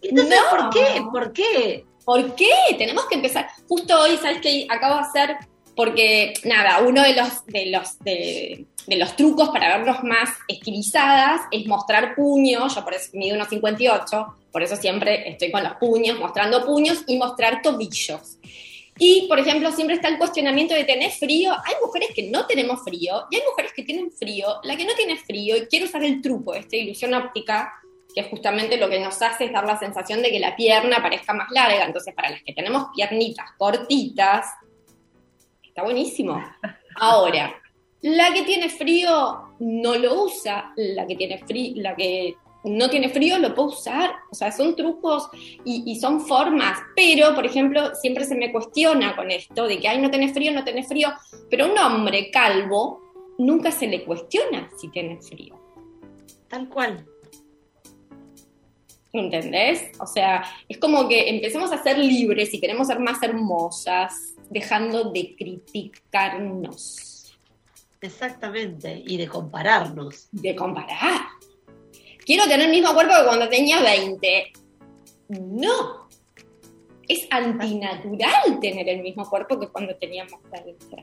de... Entonces, ¿por qué? ¿Por qué? ¿Por qué? Tenemos que empezar. Justo hoy, ¿sabes qué? Acabo de hacer, porque, nada, uno de los, de los, de, de los trucos para vernos más estilizadas es mostrar puños, yo por eso mido unos 58, por eso siempre estoy con los puños, mostrando puños y mostrar tobillos. Y, por ejemplo, siempre está el cuestionamiento de tener frío. Hay mujeres que no tenemos frío y hay mujeres que tienen frío. La que no tiene frío y quiere usar el truco, esta ilusión óptica, que justamente lo que nos hace es dar la sensación de que la pierna parezca más larga. Entonces, para las que tenemos piernitas cortitas, está buenísimo. Ahora, la que tiene frío no lo usa, la que tiene frío, la que no tiene frío lo puede usar. O sea, son trucos y, y, son formas. Pero, por ejemplo, siempre se me cuestiona con esto de que, ay, no tenés frío, no tenés frío. Pero a un hombre calvo nunca se le cuestiona si tiene frío. Tal cual. ¿Entendés? O sea, es como que empecemos a ser libres y queremos ser más hermosas, dejando de criticarnos. Exactamente, y de compararnos. De comparar. Quiero tener el mismo cuerpo que cuando tenía 20. No. Es antinatural tener el mismo cuerpo que cuando teníamos 20.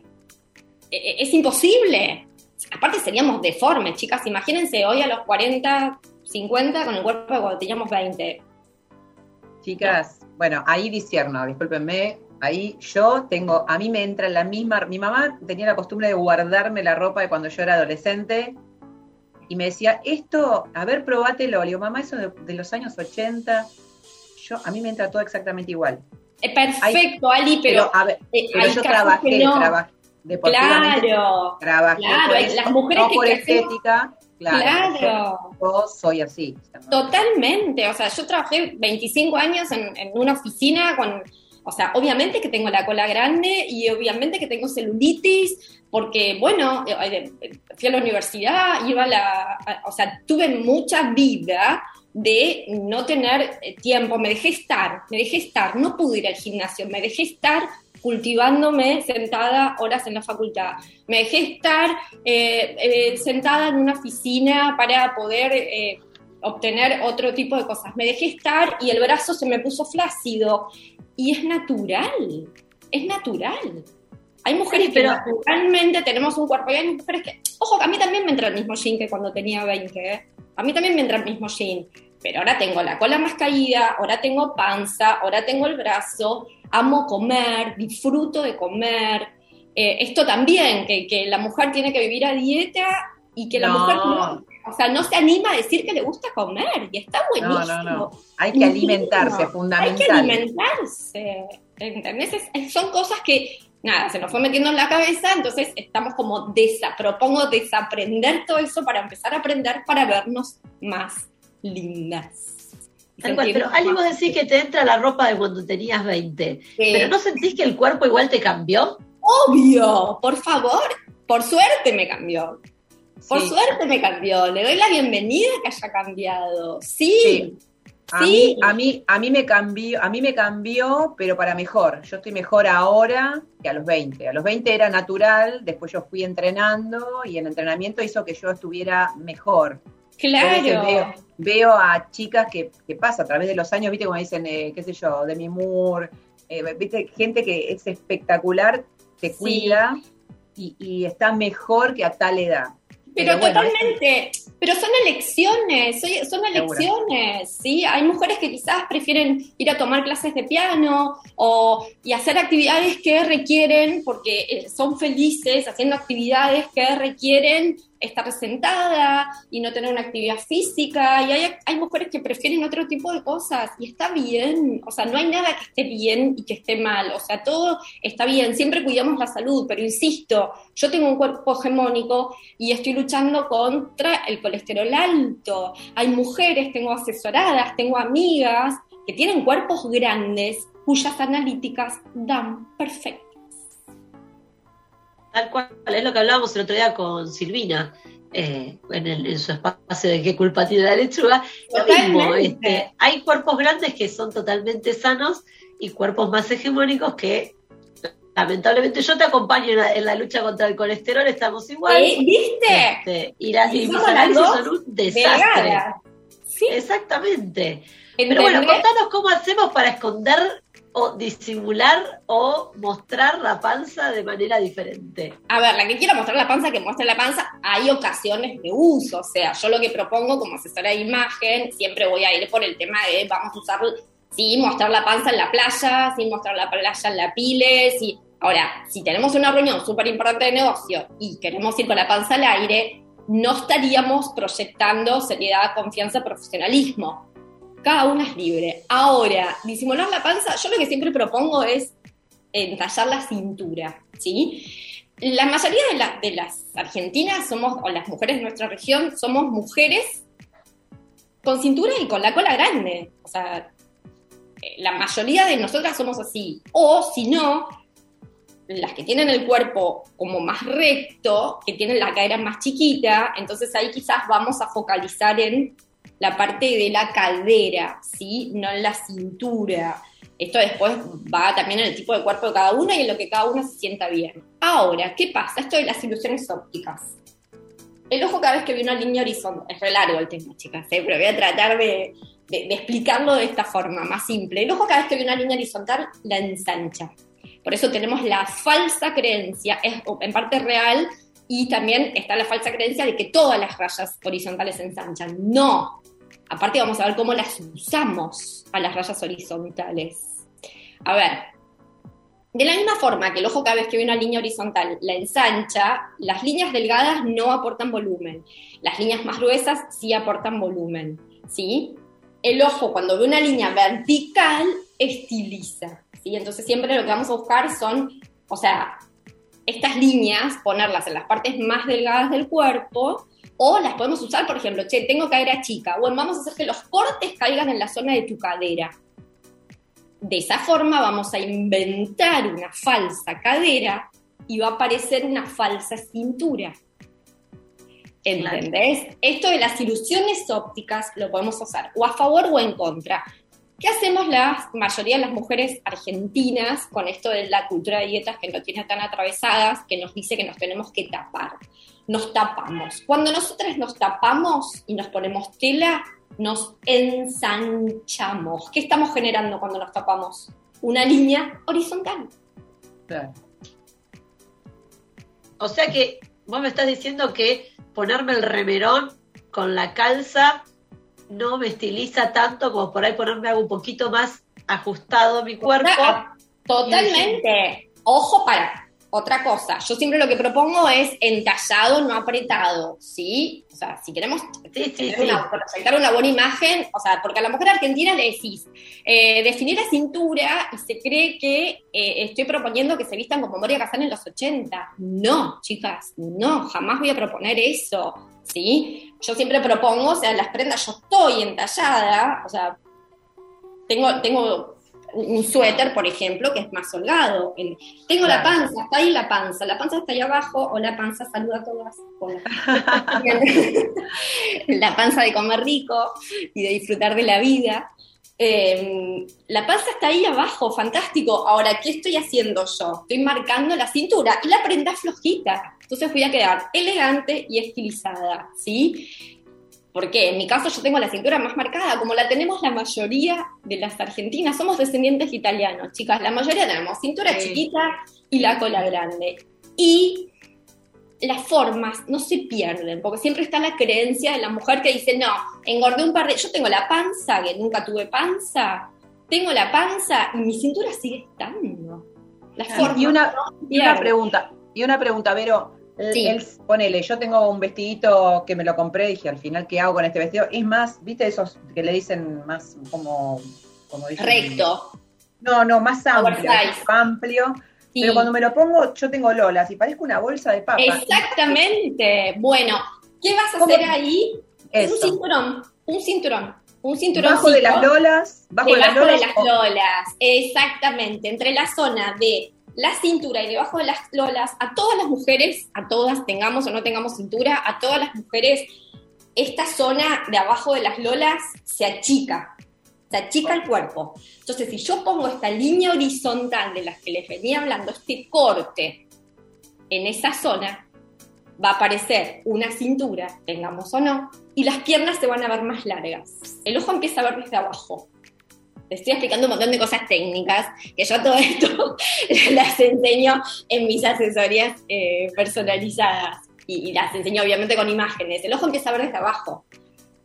E, e, Es imposible. Aparte seríamos deformes, chicas. Imagínense hoy a los 40, 50 con el cuerpo de cuando teníamos 20. Chicas, bueno, ahí disierno, discúlpenme. Ahí yo tengo, a mí me entra la misma, mi mamá tenía la costumbre de guardarme la ropa de cuando yo era adolescente y me decía, esto, a ver, probátelo. Le digo, mamá, eso de, de los años 80, yo, a mí me entra todo exactamente igual. Eh, perfecto, Hay, Ali, pero, pero, a ver, eh, pero yo trabajé, no. trabajé. Claro, trabajé claro, eso, las mujeres no que por estética, claro. Claro. Yo soy así. Totalmente, o sea, yo trabajé 25 años en, en una oficina con, o sea, obviamente que tengo la cola grande y obviamente que tengo celulitis, porque, bueno, eh, eh, fui a la universidad, iba a la, o sea, tuve mucha vida de no tener eh, tiempo, me dejé estar, me dejé estar, no pude ir al gimnasio, me dejé estar cultivándome sentada horas en la facultad. Me dejé estar eh, eh, sentada en una oficina para poder eh, obtener otro tipo de cosas. Me dejé estar y el brazo se me puso flácido. Y es natural, es natural. Hay mujeres Sí, pero- que naturalmente tenemos un cuerpo y hay mujeres que, ojo, a mí también me entra el mismo jean que cuando tenía 20, ¿eh? a mí también me entra el mismo jean, pero ahora tengo la cola más caída, ahora tengo panza, ahora tengo el brazo, amo comer, disfruto de comer. Eh, esto también, que, que la mujer tiene que vivir a dieta y que la No. mujer no, o sea, no se anima a decir que le gusta comer y está buenísimo. no, no. Hay que alimentarse, Hay que fundamental. alimentarse. ¿Entendés? Es- son cosas que, nada, se nos fue metiendo en la cabeza, entonces estamos como, desa, propongo desaprender todo eso para empezar a aprender para vernos más lindas. Cual, pero Ali, vos decís que te entra la ropa de cuando tenías 20. ¿Pero no sentís que el cuerpo igual te cambió? Obvio, por favor, por suerte me cambió. Por Sí. suerte me cambió. Le doy la bienvenida que haya cambiado. Sí. Sí. A, Sí. mí, a, mí, a, mí me cambió, a mí me cambió, pero para mejor. Yo estoy mejor ahora que a los 20. A los 20 era natural, después yo fui entrenando y el entrenamiento hizo que yo estuviera mejor. Claro. veo, veo a chicas que, que pasa a través de los años, viste, como dicen, eh, qué sé yo, Demi Moore, eh, viste, gente que es espectacular, te Sí. cuida y, y está mejor que a tal edad. Pero, bueno, totalmente, pero son elecciones, son elecciones, ¿sí? Hay mujeres que quizás prefieren ir a tomar clases de piano o, y hacer actividades que requieren, porque eh, son felices haciendo actividades que requieren estar sentada y no tener una actividad física, y hay, hay mujeres que prefieren otro tipo de cosas, y está bien, o sea, no hay nada que esté bien y que esté mal, o sea, todo está bien, siempre cuidamos la salud, pero insisto, yo tengo un cuerpo hegemónico y estoy luchando contra el colesterol alto. Hay mujeres, tengo asesoradas, tengo amigas que tienen cuerpos grandes cuyas analíticas dan perfecto. Tal cual, es lo que hablábamos el otro día con Silvina, eh, en, el- en su espacio de qué culpa tiene la lechuga. Lo mismo, este, hay cuerpos grandes que son totalmente sanos y cuerpos más hegemónicos que lamentablemente yo te acompaño en la, en la lucha contra el colesterol, estamos igual. ¿Eh? ¿Viste? Este, y, las- y mis Somos las análisis dos son un desastre. Sí, Exactamente. Pero bueno, contanos cómo hacemos para esconder o disimular o mostrar la panza de manera diferente. A ver, la que quiera mostrar la panza, que muestre la panza, hay ocasiones de uso. O sea, yo lo que propongo como asesora de imagen, siempre voy a ir por el tema de vamos a usar, sí, mostrar la panza en la playa, sí, mostrar la playa en la pile, sí. Ahora, si tenemos una reunión súper importante de negocio y queremos ir con la panza al aire, no estaríamos proyectando seriedad, confianza, profesionalismo. Cada una es libre. Ahora, disimular la panza, yo lo que siempre propongo es entallar la cintura, ¿sí? La mayoría de, la- de las argentinas somos, o las mujeres de nuestra región, somos mujeres con cintura y con la cola grande. O sea, eh, la mayoría de nosotras somos así. O si no, las que tienen el cuerpo como más recto, que tienen la cadera más chiquita, entonces ahí quizás vamos a focalizar en la parte de la cadera, ¿sí? No en la cintura. Esto después va también en el tipo de cuerpo de cada una y en lo que cada una se sienta bien. Ahora, ¿qué pasa? Esto de las ilusiones ópticas. El ojo cada vez que ve una línea horizontal, es re largo el tema, chicas, ¿eh? pero voy a tratar de explicarlo de esta forma más simple. El ojo cada vez que ve una línea horizontal la ensancha. Por eso tenemos la falsa creencia, es en parte real, y también está la falsa creencia de que todas las rayas horizontales ensanchan. No. Aparte vamos a ver cómo las usamos a las rayas horizontales. A ver, de la misma forma que el ojo cada vez que ve una línea horizontal la ensancha, las líneas delgadas no aportan volumen. Las líneas más gruesas sí aportan volumen, ¿sí? El ojo cuando ve una línea vertical estiliza, ¿sí? Entonces siempre lo que vamos a buscar son, o sea, estas líneas, ponerlas en las partes más delgadas del cuerpo, o las podemos usar, por ejemplo, che, tengo cadera chica, bueno, vamos a hacer que los cortes caigan en la zona de tu cadera. De esa forma vamos a inventar una falsa cadera y va a aparecer una falsa cintura. ¿Entendés? Esto de las ilusiones ópticas lo podemos usar o a favor o en contra. ¿Qué hacemos la mayoría de las mujeres argentinas con esto de la cultura de dietas que no tiene tan atravesadas, que nos dice que nos tenemos que tapar? Nos tapamos. Cuando nosotras nos tapamos y nos ponemos tela, nos ensanchamos. ¿Qué estamos generando cuando nos tapamos? Una línea horizontal. O sea que vos me estás diciendo que ponerme el remerón con la calza no me estiliza tanto como por ahí ponerme algo un poquito más ajustado a mi cuerpo. Totalmente. Ojo para otra cosa. Yo siempre lo que propongo es entallado, no apretado, ¿sí? O sea, si queremos tener una- proyectar una buena imagen, o sea, porque a la mujer argentina le decís, eh, definir la cintura y se cree que eh, estoy proponiendo que se vistan como Moria Kazan en los 80. No, chicas, no, jamás voy a proponer eso, ¿sí? Yo siempre propongo, o sea, las prendas, yo estoy entallada, o sea, tengo, tengo un suéter, por ejemplo, que es más holgado. Tengo la panza, está ahí la panza, la panza está ahí abajo, o la panza saluda a todas. [LAUGHS] [LAUGHS] La panza de comer rico y de disfrutar de la vida. Eh, la panza está ahí abajo, fantástico. Ahora, ¿qué estoy haciendo yo? Estoy marcando la cintura y la prenda flojita. Entonces voy a quedar elegante y estilizada, ¿sí? Porque en mi caso yo tengo la cintura más marcada, como la tenemos la mayoría de las argentinas. Somos descendientes italianos, chicas. La mayoría tenemos cintura Sí. chiquita y la cola grande. Y las formas no se pierden, porque siempre está la creencia de la mujer que dice, no, engordé un par de... Yo tengo la panza, que nunca tuve panza, tengo la panza y mi cintura sigue estando. Las formas Y una, no y una pierden. pregunta, y una pregunta, Vero. Sí. el- ponele, yo tengo un vestidito que me lo compré, dije, al final, ¿qué hago con este vestido? Es más, ¿viste esos que le dicen más como, como dicen? Recto. No, no, más amplio, Oversize. amplio. Sí. Pero cuando me lo pongo, yo tengo lolas y parezco una bolsa de papa. Exactamente. Bueno, ¿qué vas a ¿Cómo? hacer ahí? Eso. Un cinturón, un cinturón, un cinturón. Bajo de las lolas, bajo de las debajo de lolas. las lolas, exactamente, entre la zona de la cintura y debajo de las lolas, a todas las mujeres, a todas, tengamos o no tengamos cintura, a todas las mujeres, esta zona de abajo de las lolas se achica, se achica el cuerpo. Entonces, si yo pongo esta línea horizontal de las que les venía hablando, este corte en esa zona, va a aparecer una cintura, tengamos o no, y las piernas se van a ver más largas. El ojo empieza a ver desde abajo. Te estoy explicando un montón de cosas técnicas que yo todo esto [LAUGHS] las enseño en mis asesorías eh, personalizadas y, y las enseño obviamente con imágenes. El ojo empieza a ver desde abajo.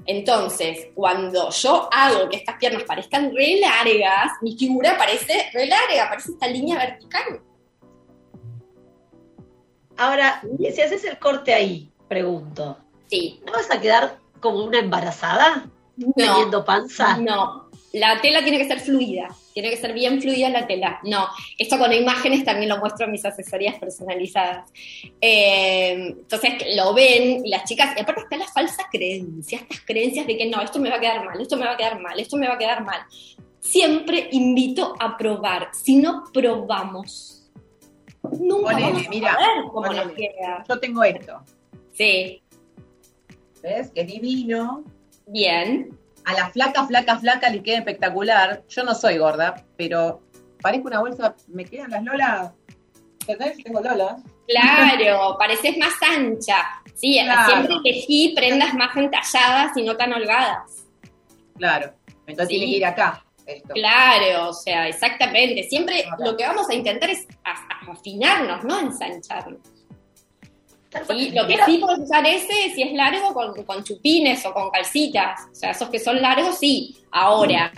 Entonces, cuando yo hago que estas piernas parezcan re largas, mi figura parece re larga, parece esta línea vertical. Ahora, si haces el corte ahí, pregunto, Sí. ¿No vas a quedar como una embarazada? ¿Teniendo panza? No, la tela tiene que ser fluida, tiene que ser bien fluida la tela. No, esto con imágenes también lo muestro en mis asesorías personalizadas. Eh, entonces lo ven y las chicas, y aparte está la falsa creencia, estas creencias de que no, esto me va a quedar mal, esto me va a quedar mal, esto me va a quedar mal. Siempre invito a probar. Si no probamos, nunca vamos a mira, saber cómo nos queda. Yo tengo esto. Sí. ¿Ves? Que es divino. Bien. A la flaca, flaca, flaca le queda espectacular. Yo no soy gorda, pero parezco una bolsa. ¿Me quedan las lolas? ¿Entendés? Tengo lolas. Claro, [LAUGHS] pareces más ancha. Sí, Claro. siempre elegí prendas más entalladas y no tan holgadas. Claro. Entonces Sí. tiene que ir acá. Esto. Claro, o sea, exactamente. Siempre lo que vamos a intentar es afinarnos, no ensancharnos. Sí, lo que sí puedes usar ese, si es largo, con, con chupines o con calcitas. O sea, esos que son largos, sí. Ahora,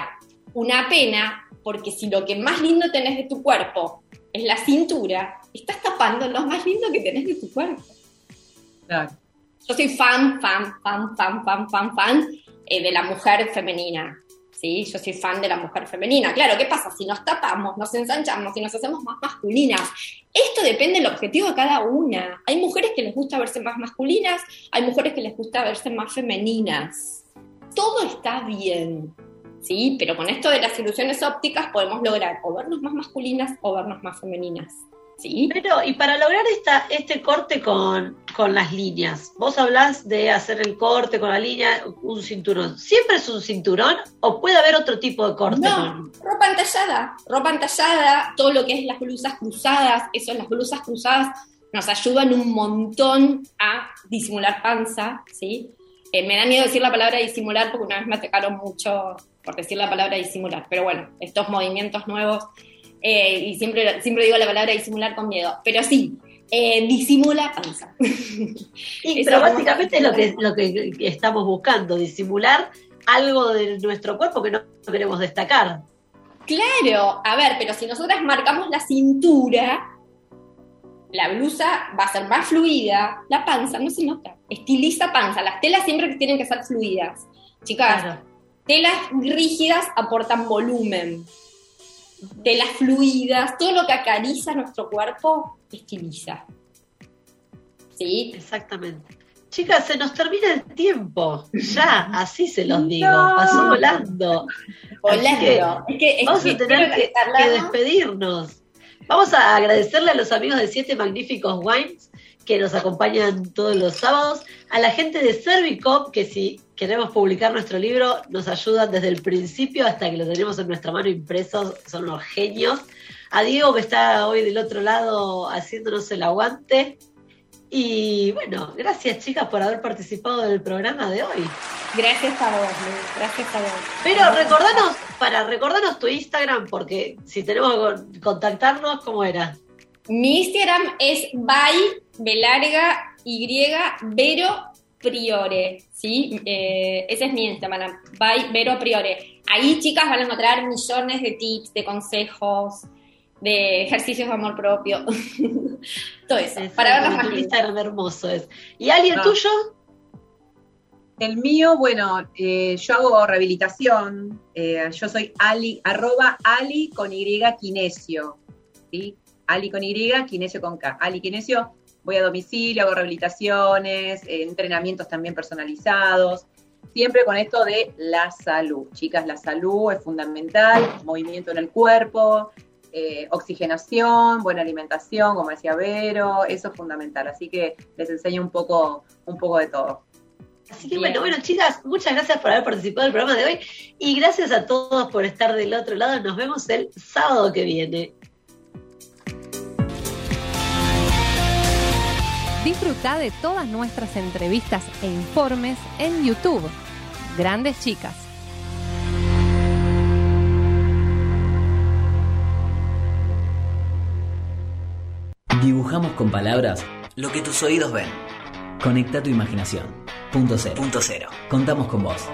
una pena, porque si lo que más lindo tenés de tu cuerpo es la cintura, estás tapando lo más lindo que tenés de tu cuerpo. Claro. Yo soy fan, fan, fan, fan, fan, fan, fan eh, de la mujer femenina. ¿Sí? Yo soy fan de la mujer femenina. Claro, ¿qué pasa? Si nos tapamos, nos ensanchamos y nos hacemos más masculinas, esto depende del objetivo de cada una. Hay mujeres que les gusta verse más masculinas, hay mujeres que les gusta verse más femeninas. Todo está bien, ¿sí? Pero con esto de las ilusiones ópticas podemos lograr o vernos más masculinas o vernos más femeninas. ¿Sí? Pero, y para lograr esta, este corte con, con las líneas, vos hablás de hacer el corte con la línea, un cinturón. ¿Siempre es un cinturón o puede haber otro tipo de corte? No, con- ropa entallada, ropa entallada, todo lo que es las blusas cruzadas, eso, las blusas cruzadas nos ayudan un montón a disimular panza, ¿sí? Eh, me da miedo decir la palabra disimular porque una vez me atacaron mucho por decir la palabra disimular, pero bueno, estos movimientos nuevos, eh, y siempre, siempre digo la palabra disimular con miedo, pero sí, eh, disimula panza. [LAUGHS] Y, pero básicamente lo que, lo que estamos buscando, disimular algo de nuestro cuerpo que no queremos destacar. Claro, a ver, pero si nosotras marcamos la cintura, la blusa va a ser más fluida, la panza no se nota. Estiliza panza, las telas siempre tienen que ser fluidas. Chicas, telas rígidas aportan volumen. Telas fluidas, todo lo que acaricia nuestro cuerpo, estiliza. ¿Sí? Exactamente. Chicas, se nos termina el tiempo. Ya, así se los digo. No. Pasó volando. Volando. Así que Es que- es vamos que a tener que, que ¿no? despedirnos. Vamos a agradecerle a los amigos de Siete Magníficos Wines que nos acompañan todos los sábados, a la gente de Servicop que si queremos publicar nuestro libro nos ayudan desde el principio hasta que lo tenemos en nuestra mano impresos, son los genios. A Diego que está hoy del otro lado haciéndonos el aguante. Y bueno, gracias chicas por haber participado del programa de hoy. Gracias a vos, gracias a vos. Pero recordanos, para recordarnos tu Instagram, porque si tenemos que con- contactarnos, ¿cómo era? Mi Instagram es by belarga y vero priore, ¿sí? Eh, ese es mi Instagram, by vero priore. Ahí, chicas, van a encontrar millones de tips, de consejos, de ejercicios de amor propio. [LAUGHS] Todo eso, para vernos más. Instagram hermoso es. ¿Y alguien Ah. tuyo? El mío, bueno, eh, yo hago rehabilitación. eh, yo soy Ali, arroba Ali con Y Kinesio. ¿sí? Ali con Y, Kinesio con K. Ali Kinesio, voy a domicilio, hago rehabilitaciones, eh, entrenamientos también personalizados. Siempre con esto de la salud. Chicas, la salud es fundamental, movimiento en el cuerpo, eh, oxigenación, buena alimentación, como decía Vero, eso es fundamental. Así que les enseño un poco, un poco de todo. Así que bueno, bueno, chicas, muchas gracias por haber participado del programa de hoy y gracias a todos por estar del otro lado. Nos vemos el sábado que viene. Disfruta de todas nuestras entrevistas e informes en YouTube. Grandes Chicas. Dibujamos con palabras lo que tus oídos ven. Conecta tu imaginación. Punto cero. Punto cero. Contamos con vos.